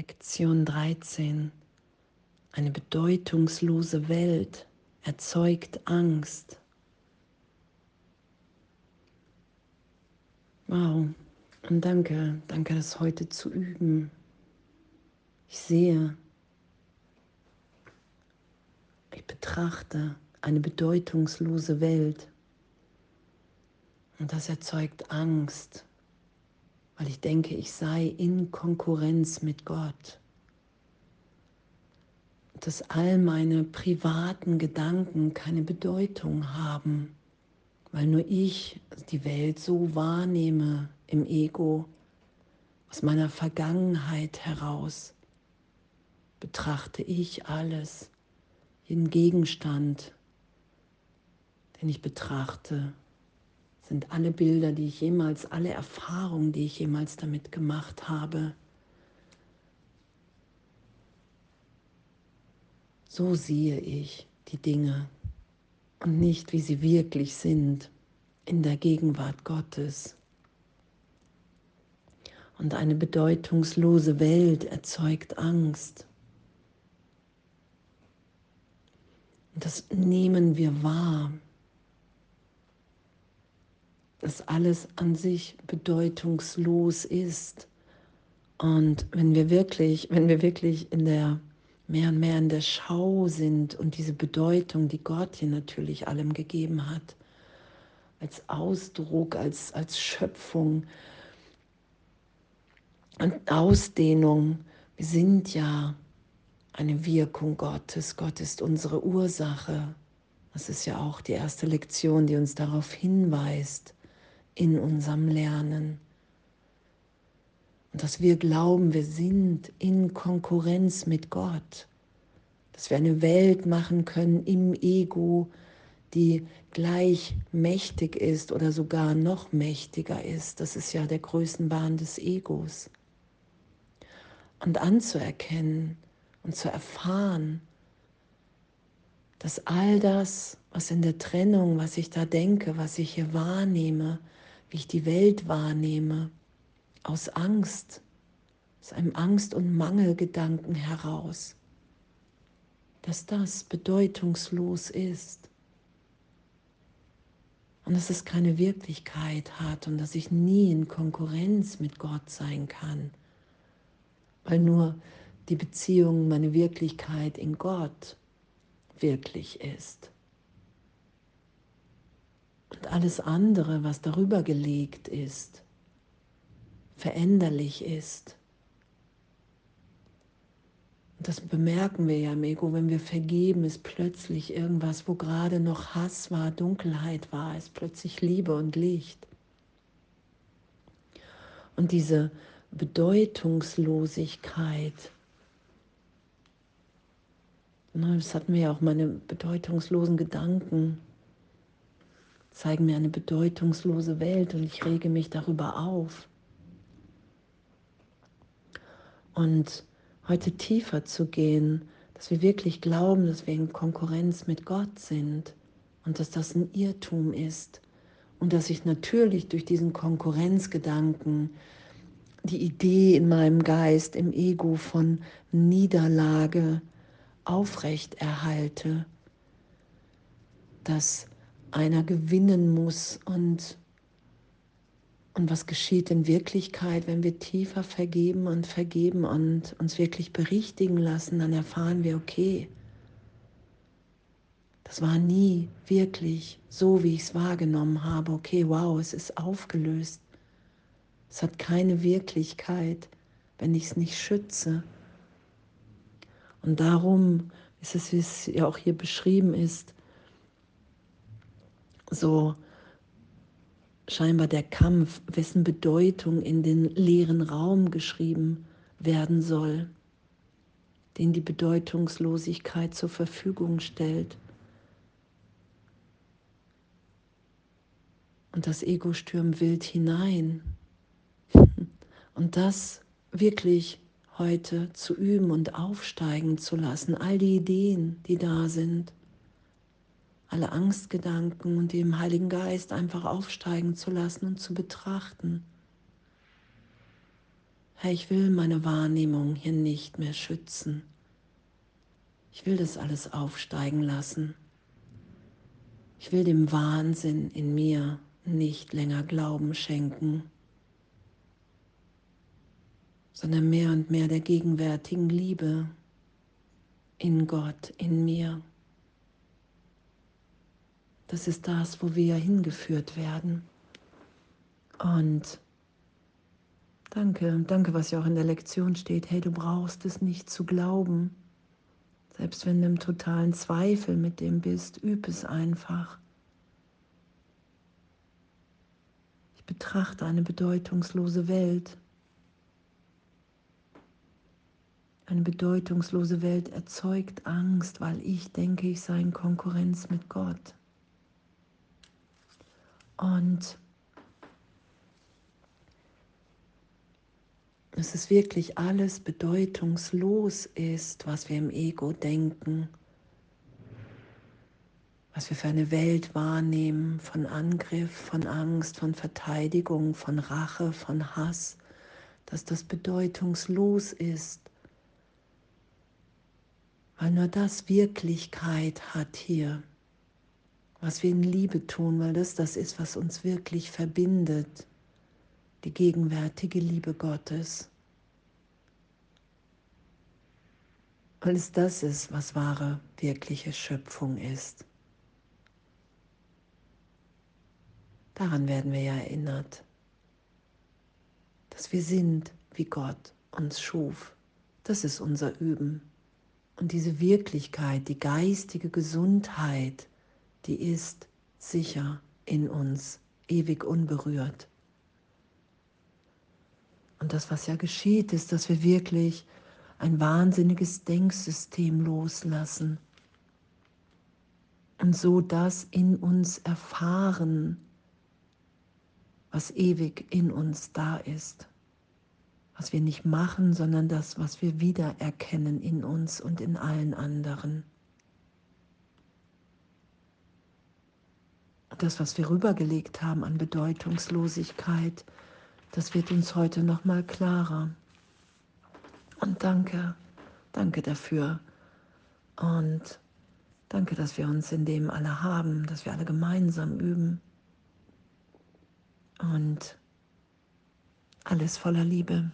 Lektion 13. Eine bedeutungslose Welt erzeugt Angst. Wow. Und danke, danke, das heute zu üben. Ich sehe, ich betrachte eine bedeutungslose Welt. Und das erzeugt Angst, weil ich denke, ich sei in Konkurrenz mit Gott. Dass all meine privaten Gedanken keine Bedeutung haben weil nur ich die Welt so wahrnehme im Ego, aus meiner Vergangenheit heraus, betrachte ich alles, jeden Gegenstand, den ich betrachte, sind alle Bilder, die ich jemals, alle Erfahrungen, die ich jemals damit gemacht habe. So sehe ich die Dinge und nicht, wie sie wirklich sind in der Gegenwart Gottes. Und eine bedeutungslose Welt erzeugt Angst. Und das nehmen wir wahr, dass alles an sich bedeutungslos ist. Und wenn wir wirklich, wenn wir wirklich in der mehr und mehr in der Schau sind und diese Bedeutung, die Gott hier natürlich allem gegeben hat, als Ausdruck, als, als Schöpfung und Ausdehnung. Wir sind ja eine Wirkung Gottes. Gott ist unsere Ursache. Das ist ja auch die erste Lektion, die uns darauf hinweist in unserem Lernen. Und dass wir glauben, wir sind in Konkurrenz mit Gott. Dass wir eine Welt machen können im Ego, die gleich mächtig ist oder sogar noch mächtiger ist. Das ist ja der Größenwahn des Egos. Und anzuerkennen und zu erfahren, dass all das, was in der Trennung, was ich da denke, was ich hier wahrnehme, wie ich die Welt wahrnehme, aus Angst, aus einem Angst- und Mangelgedanken heraus, dass das bedeutungslos ist. Und dass es keine Wirklichkeit hat und dass ich nie in Konkurrenz mit Gott sein kann, weil nur die Beziehung, meine Wirklichkeit in Gott wirklich ist. Und alles andere, was darüber gelegt ist, veränderlich ist. Und das bemerken wir ja im Ego, wenn wir vergeben, ist plötzlich irgendwas, wo gerade noch Hass war, Dunkelheit war, ist plötzlich Liebe und Licht. Und diese Bedeutungslosigkeit, das hatten wir ja auch meine bedeutungslosen Gedanken, zeigen mir eine bedeutungslose Welt und ich rege mich darüber auf. und heute tiefer zu gehen, dass wir wirklich glauben, dass wir in Konkurrenz mit Gott sind und dass das ein Irrtum ist und dass ich natürlich durch diesen Konkurrenzgedanken die Idee in meinem Geist, im Ego von Niederlage aufrecht erhalte, dass einer gewinnen muss und und was geschieht in Wirklichkeit, wenn wir tiefer vergeben und vergeben und uns wirklich berichtigen lassen, dann erfahren wir, okay, das war nie wirklich so, wie ich es wahrgenommen habe. Okay, wow, es ist aufgelöst. Es hat keine Wirklichkeit, wenn ich es nicht schütze. Und darum ist es, wie es ja auch hier beschrieben ist, so scheinbar der Kampf, wessen Bedeutung in den leeren Raum geschrieben werden soll, den die Bedeutungslosigkeit zur Verfügung stellt. Und das Ego stürmt wild hinein. Und das wirklich heute zu üben und aufsteigen zu lassen, all die Ideen, die da sind alle Angstgedanken und dem Heiligen Geist einfach aufsteigen zu lassen und zu betrachten. Herr, ich will meine Wahrnehmung hier nicht mehr schützen. Ich will das alles aufsteigen lassen. Ich will dem Wahnsinn in mir nicht länger Glauben schenken, sondern mehr und mehr der gegenwärtigen Liebe in Gott, in mir. Das ist das, wo wir hingeführt werden. Und danke, danke, was ja auch in der Lektion steht. Hey, du brauchst es nicht zu glauben. Selbst wenn du im totalen Zweifel mit dem bist, üb es einfach. Ich betrachte eine bedeutungslose Welt. Eine bedeutungslose Welt erzeugt Angst, weil ich denke, ich sei in Konkurrenz mit Gott. Und dass es wirklich alles bedeutungslos ist, was wir im Ego denken, was wir für eine Welt wahrnehmen von Angriff, von Angst, von Verteidigung, von Rache, von Hass, dass das bedeutungslos ist, weil nur das Wirklichkeit hat hier, was wir in Liebe tun, weil das das ist, was uns wirklich verbindet die gegenwärtige Liebe Gottes. Weil es das ist, was wahre, wirkliche Schöpfung ist. Daran werden wir ja erinnert, dass wir sind, wie Gott uns schuf. Das ist unser Üben. Und diese Wirklichkeit, die geistige Gesundheit, die ist sicher in uns, ewig unberührt. Und das, was ja geschieht, ist, dass wir wirklich ein wahnsinniges Denksystem loslassen und so das in uns erfahren, was ewig in uns da ist, was wir nicht machen, sondern das, was wir wiedererkennen in uns und in allen anderen. Das, was wir rübergelegt haben an Bedeutungslosigkeit, das wird uns heute noch mal klarer. Und danke, danke dafür. Und danke, dass wir uns in dem alle haben, dass wir alle gemeinsam üben. Und alles voller Liebe.